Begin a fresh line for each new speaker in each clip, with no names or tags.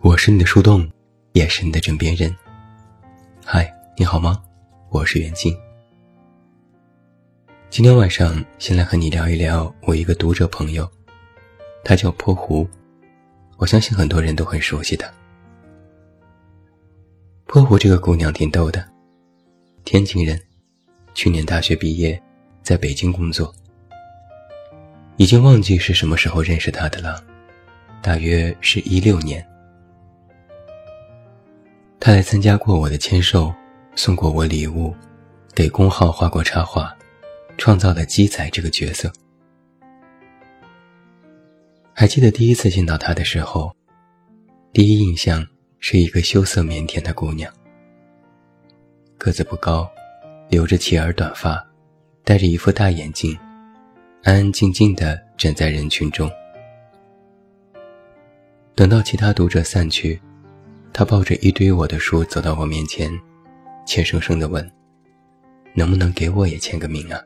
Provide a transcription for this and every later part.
我是你的树洞，也是你的枕边人。你好吗？我是袁静。今天晚上先来和你聊一聊我一个读者朋友，他叫泼湖，我相信很多人都很熟悉的。泼湖这个姑娘挺逗的，天津人，去年大学毕业，在北京工作，已经忘记是什么时候认识她的了，大约是一六年。他来参加过我的签售，送过我礼物，给公号画过插画，创造了鸡仔这个角色。还记得第一次见到他的时候，第一印象是一个羞涩腼腆的姑娘，个子不高，留着齐耳短发，戴着一副大眼镜，安安静静地站在人群中。等到其他读者散去。他抱着一堆我的书走到我面前，怯生生地问：“能不能给我也签个名啊？”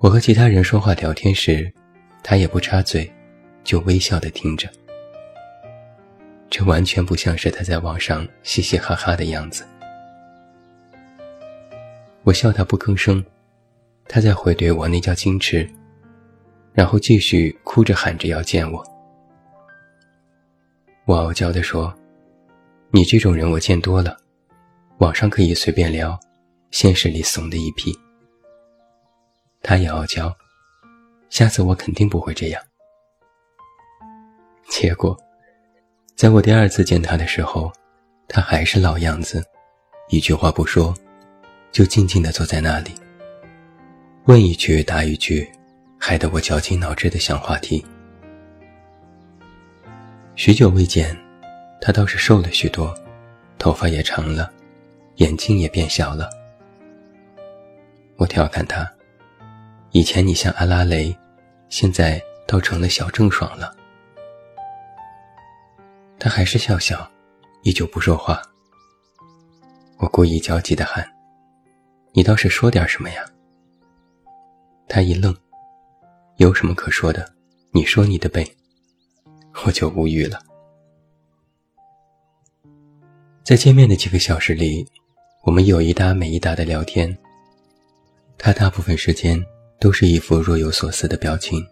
我和其他人说话聊天时，他也不插嘴，就微笑地听着。这完全不像是他在网上嘻嘻哈哈的样子。我笑他不吭声，他在回怼我那叫矜持，然后继续哭着喊着要见我。我傲娇地说：“你这种人我见多了，网上可以随便聊，现实里怂的一批。”他也傲娇：“下次我肯定不会这样。”结果，在我第二次见他的时候，他还是老样子，一句话不说，就静静地坐在那里，问一句答一句，害得我绞尽脑汁地想话题。许久未见，他倒是瘦了许多，头发也长了，眼睛也变小了。我调侃他：“以前你像阿拉蕾，现在倒成了小郑爽了。”他还是笑笑，依旧不说话。我故意焦急地喊：“你倒是说点什么呀？”他一愣：“有什么可说的？你说你的呗。”我就无语了。在见面的几个小时里，我们有一搭没一搭的聊天。他大部分时间都是一副若有所思的表情。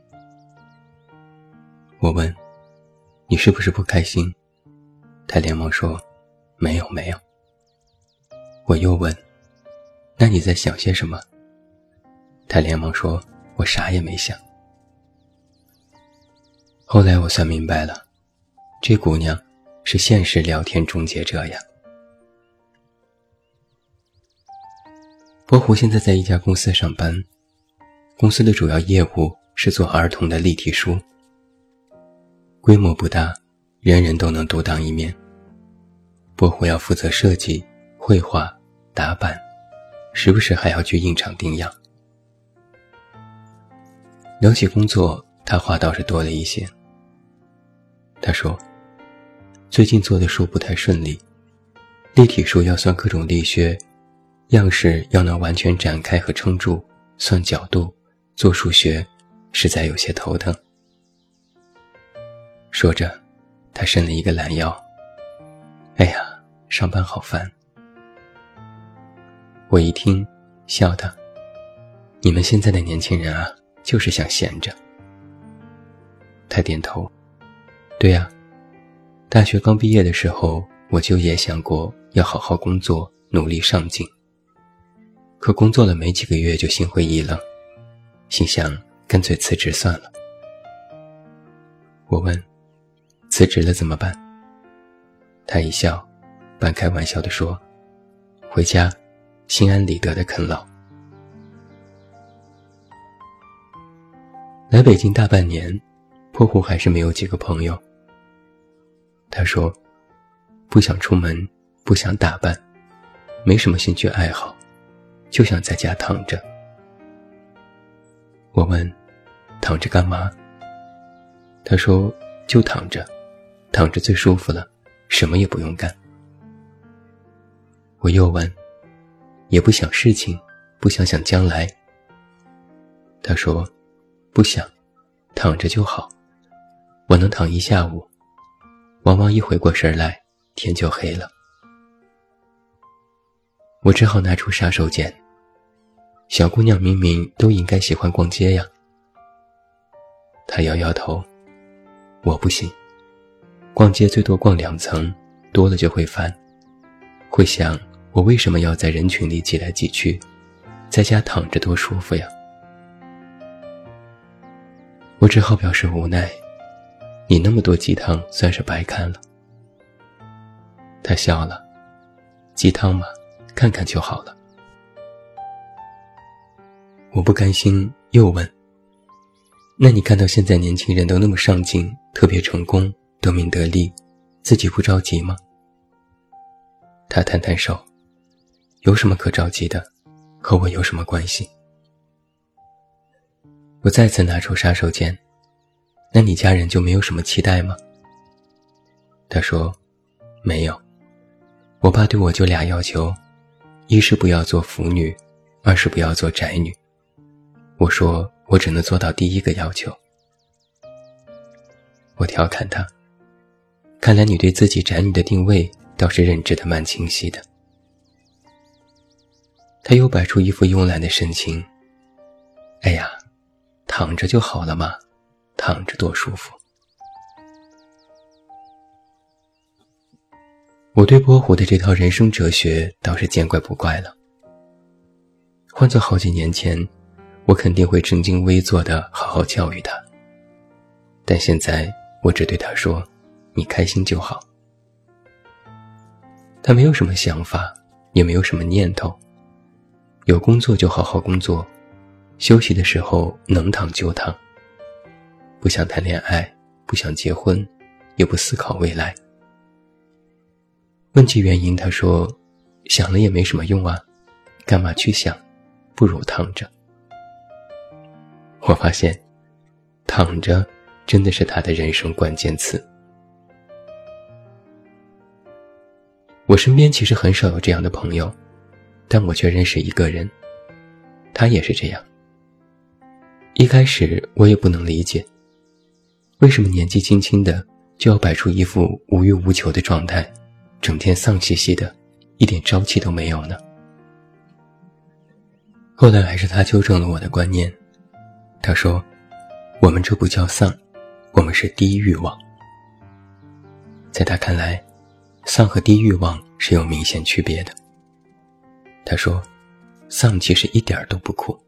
我问：“你是不是不开心？”他连忙说：“没有，没有。”我又问：“那你在想些什么？”他连忙说：“我啥也没想。”后来我算明白了，这姑娘是现实聊天终结者呀。波湖现在在一家公司上班，公司的主要业务是做儿童的立体书，规模不大，人人都能独当一面。波湖要负责设计、绘画、打版，时不时还要去印厂定样。聊起工作，他话倒是多了一些。他说：“最近做的书不太顺利，立体书要算各种力学，样式要能完全展开和撑住，算角度，做数学，实在有些头疼。”说着，他伸了一个懒腰。哎呀，上班好烦！我一听，笑道：“你们现在的年轻人啊，就是想闲着。”他点头。对呀，大学刚毕业的时候，我就也想过要好好工作，努力上进。可工作了没几个月，就心灰意冷，心想干脆辞职算了。我问：“辞职了怎么办？”他一笑，半开玩笑地说：“回家，心安理得的啃老。”来北京大半年，破湖还是没有几个朋友。他说：“不想出门，不想打扮，没什么兴趣爱好，就想在家躺着。我问：“躺着干嘛？”他说：“就躺着，躺着最舒服了，什么也不用干。”我又问：“也不想事情，不想想将来。”他说：“不想，躺着就好，我能躺一下午，往往一回过神来。”天就黑了，我只好拿出杀手锏。小姑娘明明都应该喜欢逛街呀。她摇摇头，我不行，逛街最多逛两层，多了就会烦，会想我为什么要在人群里挤来挤去，在家躺着多舒服呀。我只好表示无奈，你那么多鸡汤算是白看了。他笑了，鸡汤嘛，看看就好了。我不甘心，又问：“那你看到现在年轻人都那么上进，特别成功，得名得利，自己不着急吗？”他摊摊手：“有什么可着急的？和我有什么关系？”我再次拿出杀手锏：“那你家人就没有什么期待吗？”他说：“没有。”我爸对我就俩要求，一是不要做腐女，二是不要做宅女。我说我只能做到第一个要求。我调侃他，看来你对自己宅女的定位倒是认知的蛮清晰的。他又摆出一副慵懒的神情。哎呀，躺着就好了嘛，躺着多舒服。我对波虎的这套人生哲学倒是见怪不怪了。换做好几年前，我肯定会正襟危坐的好好教育他。但现在，我只对他说：“你开心就好。”他没有什么想法，也没有什么念头。有工作就好好工作，休息的时候能躺就躺。不想谈恋爱，不想结婚，也不思考未来。问及原因，他说：“想了也没什么用啊，干嘛去想？不如躺着。”我发现，躺着真的是他的人生关键词。我身边其实很少有这样的朋友，但我却认识一个人，他也是这样。一开始我也不能理解，为什么年纪轻轻的就要摆出一副无欲无求的状态。整天丧兮兮的，一点朝气都没有呢。后来还是他纠正了我的观念，他说：“我们这不叫丧，我们是低欲望。”在他看来，丧和低欲望是有明显区别的。他说：“丧其实一点都不苦。”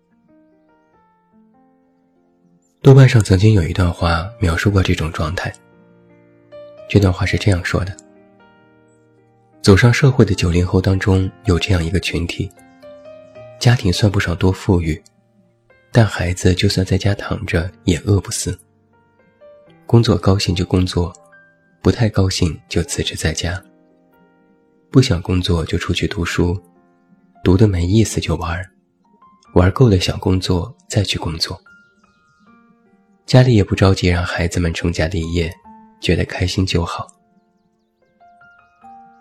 豆瓣上曾经有一段话描述过这种状态。这段话是这样说的。走上社会的九零后当中，有这样一个群体，家庭算不上多富裕，但孩子就算在家躺着也饿不死。工作高兴就工作，不太高兴就辞职在家。不想工作就出去读书，读的没意思就玩，玩够了想工作再去工作。家里也不着急让孩子们成家立业，觉得开心就好。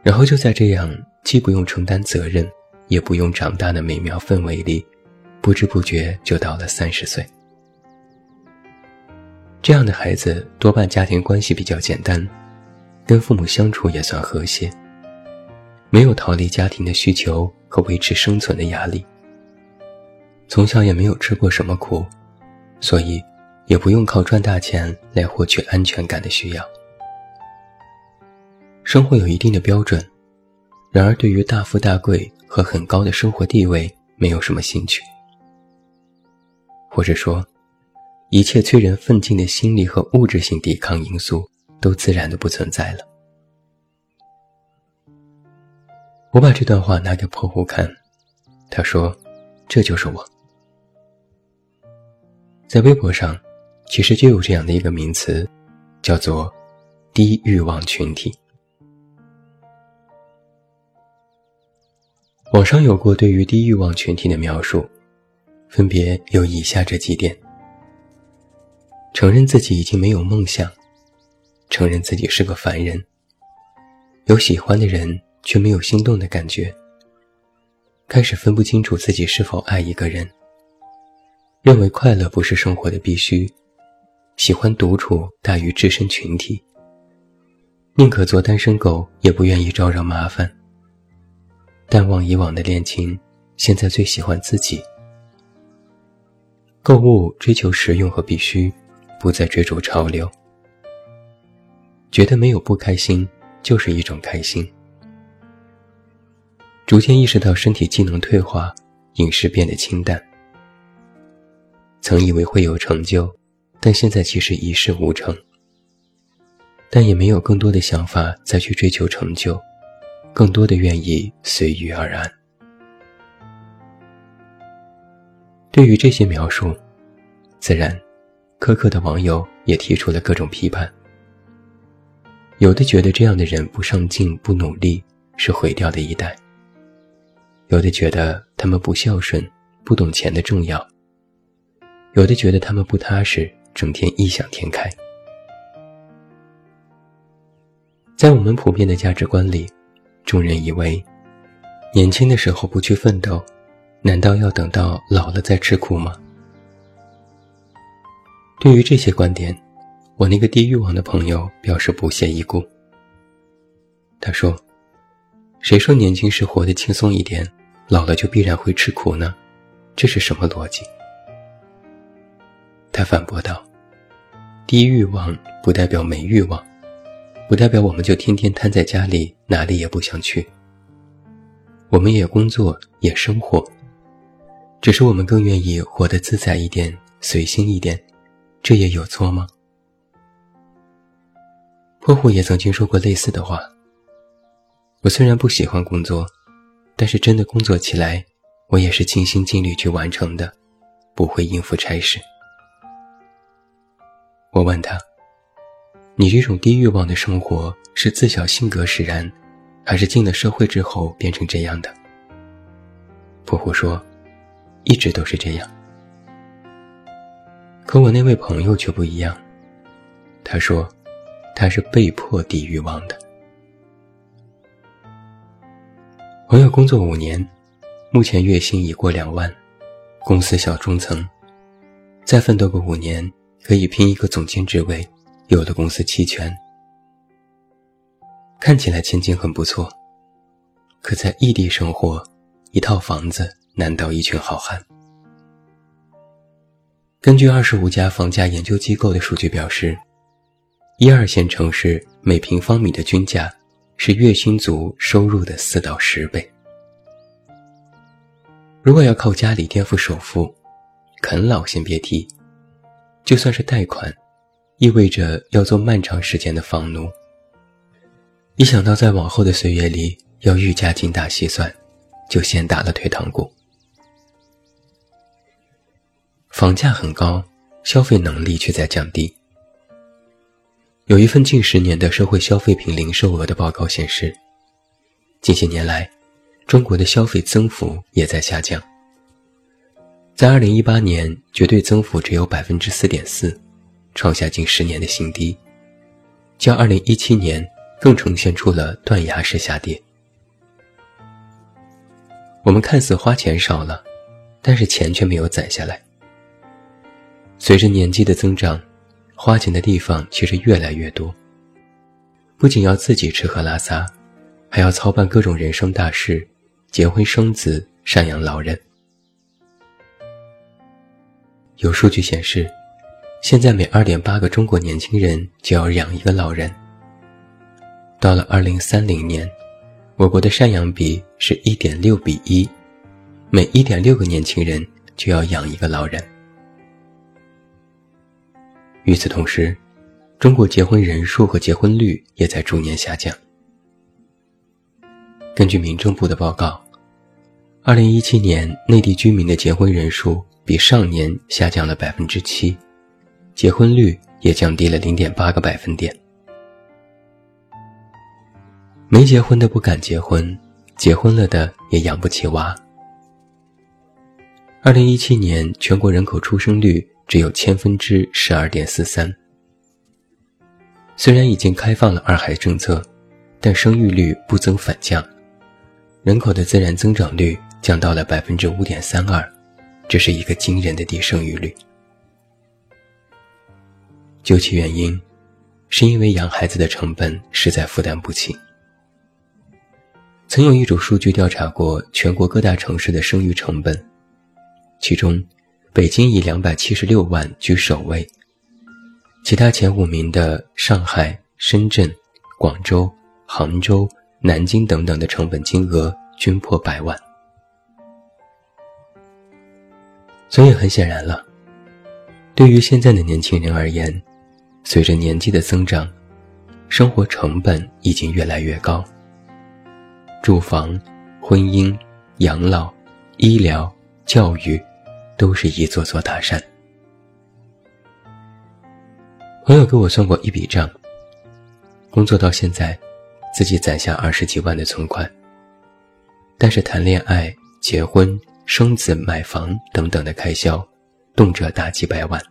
然后就在这样既不用承担责任，也不用长大的美妙氛围里，不知不觉就到了三十岁。这样的孩子多半家庭关系比较简单，跟父母相处也算和谐，没有逃离家庭的需求和维持生存的压力。从小也没有吃过什么苦，所以也不用靠赚大钱来获取安全感的需要。生活有一定的标准，然而对于大富大贵和很高的生活地位没有什么兴趣，或者说，一切催人奋进的心理和物质性抵抗因素都自然的不存在了。我把这段话拿给破虎看，他说：“这就是我。”在微博上，其实就有这样的一个名词，叫做“低欲望群体”。网上有过对于低欲望群体的描述，分别有以下这几点：承认自己已经没有梦想，承认自己是个凡人，有喜欢的人却没有心动的感觉，开始分不清楚自己是否爱一个人，认为快乐不是生活的必须，喜欢独处大于置身群体，宁可做单身狗也不愿意招惹麻烦。淡忘以往的恋情，现在最喜欢自己。购物追求实用和必须，不再追逐潮流。觉得没有不开心，就是一种开心。逐渐意识到身体机能退化，饮食变得清淡。曾以为会有成就，但现在其实一事无成。但也没有更多的想法再去追求成就。更多的愿意随遇而安。对于这些描述，自然，苛刻的网友也提出了各种批判。有的觉得这样的人不上进、不努力，是毁掉的一代；有的觉得他们不孝顺、不懂钱的重要；有的觉得他们不踏实，整天异想天开。在我们普遍的价值观里。众人以为，年轻的时候不去奋斗，难道要等到老了再吃苦吗？对于这些观点，我那个低欲望的朋友表示不屑一顾。他说：“谁说年轻时活得轻松一点，老了就必然会吃苦呢？这是什么逻辑？”他反驳道：“低欲望不代表没欲望。”不代表我们就天天瘫在家里，哪里也不想去。我们也工作，也生活，只是我们更愿意活得自在一点，随心一点，这也有错吗？泼妇也曾经说过类似的话。我虽然不喜欢工作，但是真的工作起来，我也是尽心尽力去完成的，不会应付差事。我问他。你这种低欲望的生活是自小性格使然，还是进了社会之后变成这样的？婆婆说，一直都是这样。可我那位朋友却不一样，他说，他是被迫低欲望的。朋友工作五年，目前月薪已过两万，公司小中层，再奋斗个五年，可以拼一个总监职位。有的公司期权，看起来前景很不错，可在异地生活，一套房子难倒一群好汉。根据二十五家房价研究机构的数据表示，一二线城市每平方米的均价是月薪族收入的四到十倍。如果要靠家里垫付首付，啃老先别提，就算是贷款。意味着要做漫长时间的房奴。一想到在往后的岁月里要愈加精打细算，就先打了退堂鼓。房价很高，消费能力却在降低。有一份近十年的社会消费品零售额的报告显示，近些年来，中国的消费增幅也在下降。在二零一八年，绝对增幅只有百分之四点四。创下近十年的新低，较二零一七年更呈现出了断崖式下跌。我们看似花钱少了，但是钱却没有攒下来。随着年纪的增长，花钱的地方其实越来越多。不仅要自己吃喝拉撒，还要操办各种人生大事，结婚生子、赡养老人。有数据显示。现在每二点八个中国年轻人就要养一个老人。到了二零三零年，我国的赡养比是一点六比一，每一点六个年轻人就要养一个老人。与此同时，中国结婚人数和结婚率也在逐年下降。根据民政部的报告，二零一七年内地居民的结婚人数比上年下降了百分之七。结婚率也降低了零点八个百分点。没结婚的不敢结婚，结婚了的也养不起娃。二零一七年全国人口出生率只有千分之十二点四三。虽然已经开放了二孩政策，但生育率不增反降，人口的自然增长率降到了百分之五点三二，这是一个惊人的低生育率。究其原因，是因为养孩子的成本实在负担不起。曾有一组数据调查过全国各大城市的生育成本。其中，北京以两百七十六万居首位，其他前五名的上海、深圳、广州、杭州、南京等等的成本金额均破百万。所以很显然了，对于现在的年轻人而言，随着年纪的增长，生活成本已经越来越高，住房、婚姻、养老、医疗、教育。都是一座座大山。朋友给我算过一笔账。工作到现在，自己攒下二十几万的存款，但是谈恋爱、结婚、生子、买房等等的开销，动辄大几百万。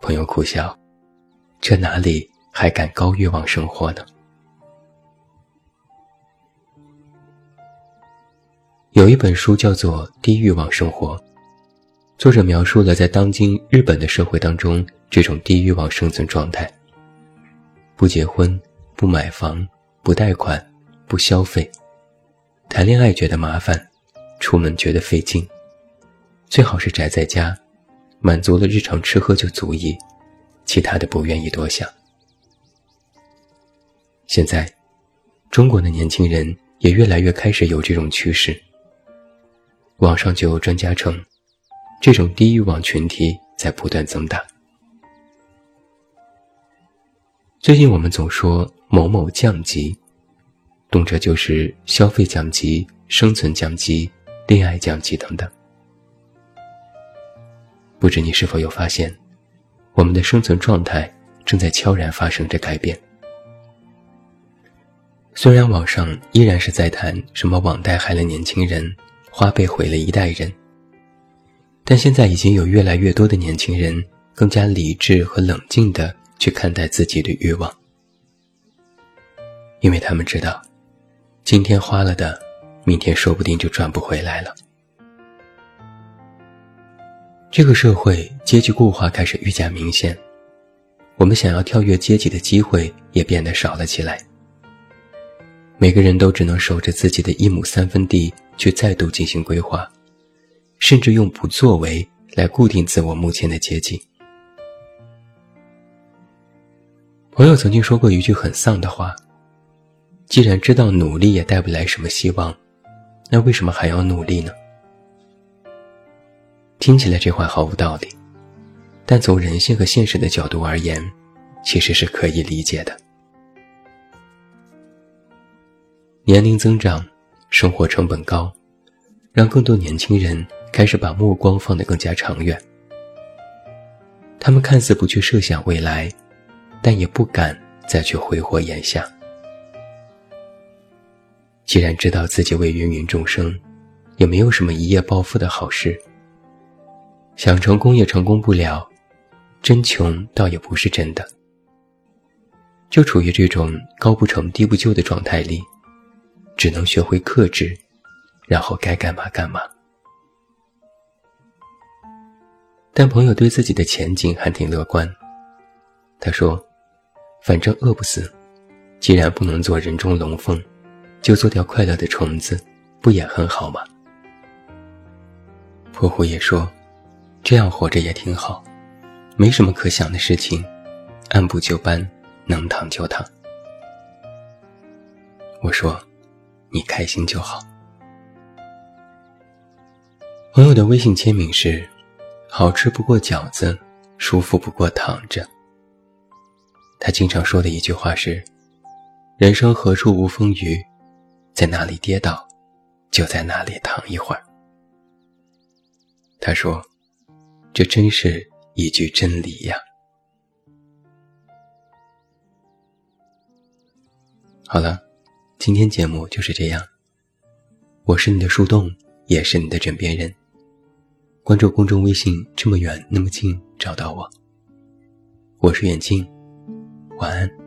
朋友苦笑：“这哪里还敢高欲望生活呢？”有一本书叫做《低欲望生活》，作者描述了在当今日本的社会当中这种低欲望生存状态：不结婚、不买房、不贷款、不消费，谈恋爱觉得麻烦，出门觉得费劲，最好是宅在家，满足了日常吃喝就足矣，其他的不愿意多想。现在，中国的年轻人也越来越开始有这种趋势。网上就有专家称，这种低欲望群体在不断增大。最近我们总说某某降级，动辄就是消费降级、生存降级、恋爱降级等等。不知你是否有发现，我们的生存状态正在悄然发生着改变。虽然网上依然是在谈什么网贷害了年轻人。花呗毁了一代人，但现在已经有越来越多的年轻人更加理智和冷静地去看待自己的欲望，因为他们知道，今天花了的，明天说不定就赚不回来了。这个社会阶级固化开始愈加明显，我们想要跳跃阶级的机会也变得少了起来。每个人都只能守着自己的一亩三分地去再度进行规划，甚至用不作为来固定自我目前的阶级。朋友曾经说过一句很丧的话：“既然知道努力也带不来什么希望，那为什么还要努力呢？”听起来这话毫无道理，但从人性和现实的角度而言，其实是可以理解的。年龄增长，生活成本高，让更多年轻人开始把目光放得更加长远。他们看似不去设想未来，但也不敢再去挥霍眼下。既然知道自己为芸芸众生，也没有什么一夜暴富的好事。想成功也成功不了，真穷倒也不是真的。就处于这种高不成低不就的状态里。只能学会克制，然后该干嘛干嘛。但朋友对自己的前景还挺乐观。他说：“反正饿不死，既然不能做人中龙凤，就做条快乐的虫子，不也很好吗？”婆婆也说：“这样活着也挺好，没什么可想的事情，按部就班，能躺就躺。”我说。你开心就好。朋友的微信签名是：“好吃不过饺子，舒服不过躺着。”他经常说的一句话是：“人生何处无风雨，在哪里跌倒，就在哪里躺一会儿。”他说：“这真是一句真理呀。”好了。今天节目就是这样。我是你的树洞，也是你的枕边人。关注公众微信，这么远那么近，找到我。我是远近，晚安。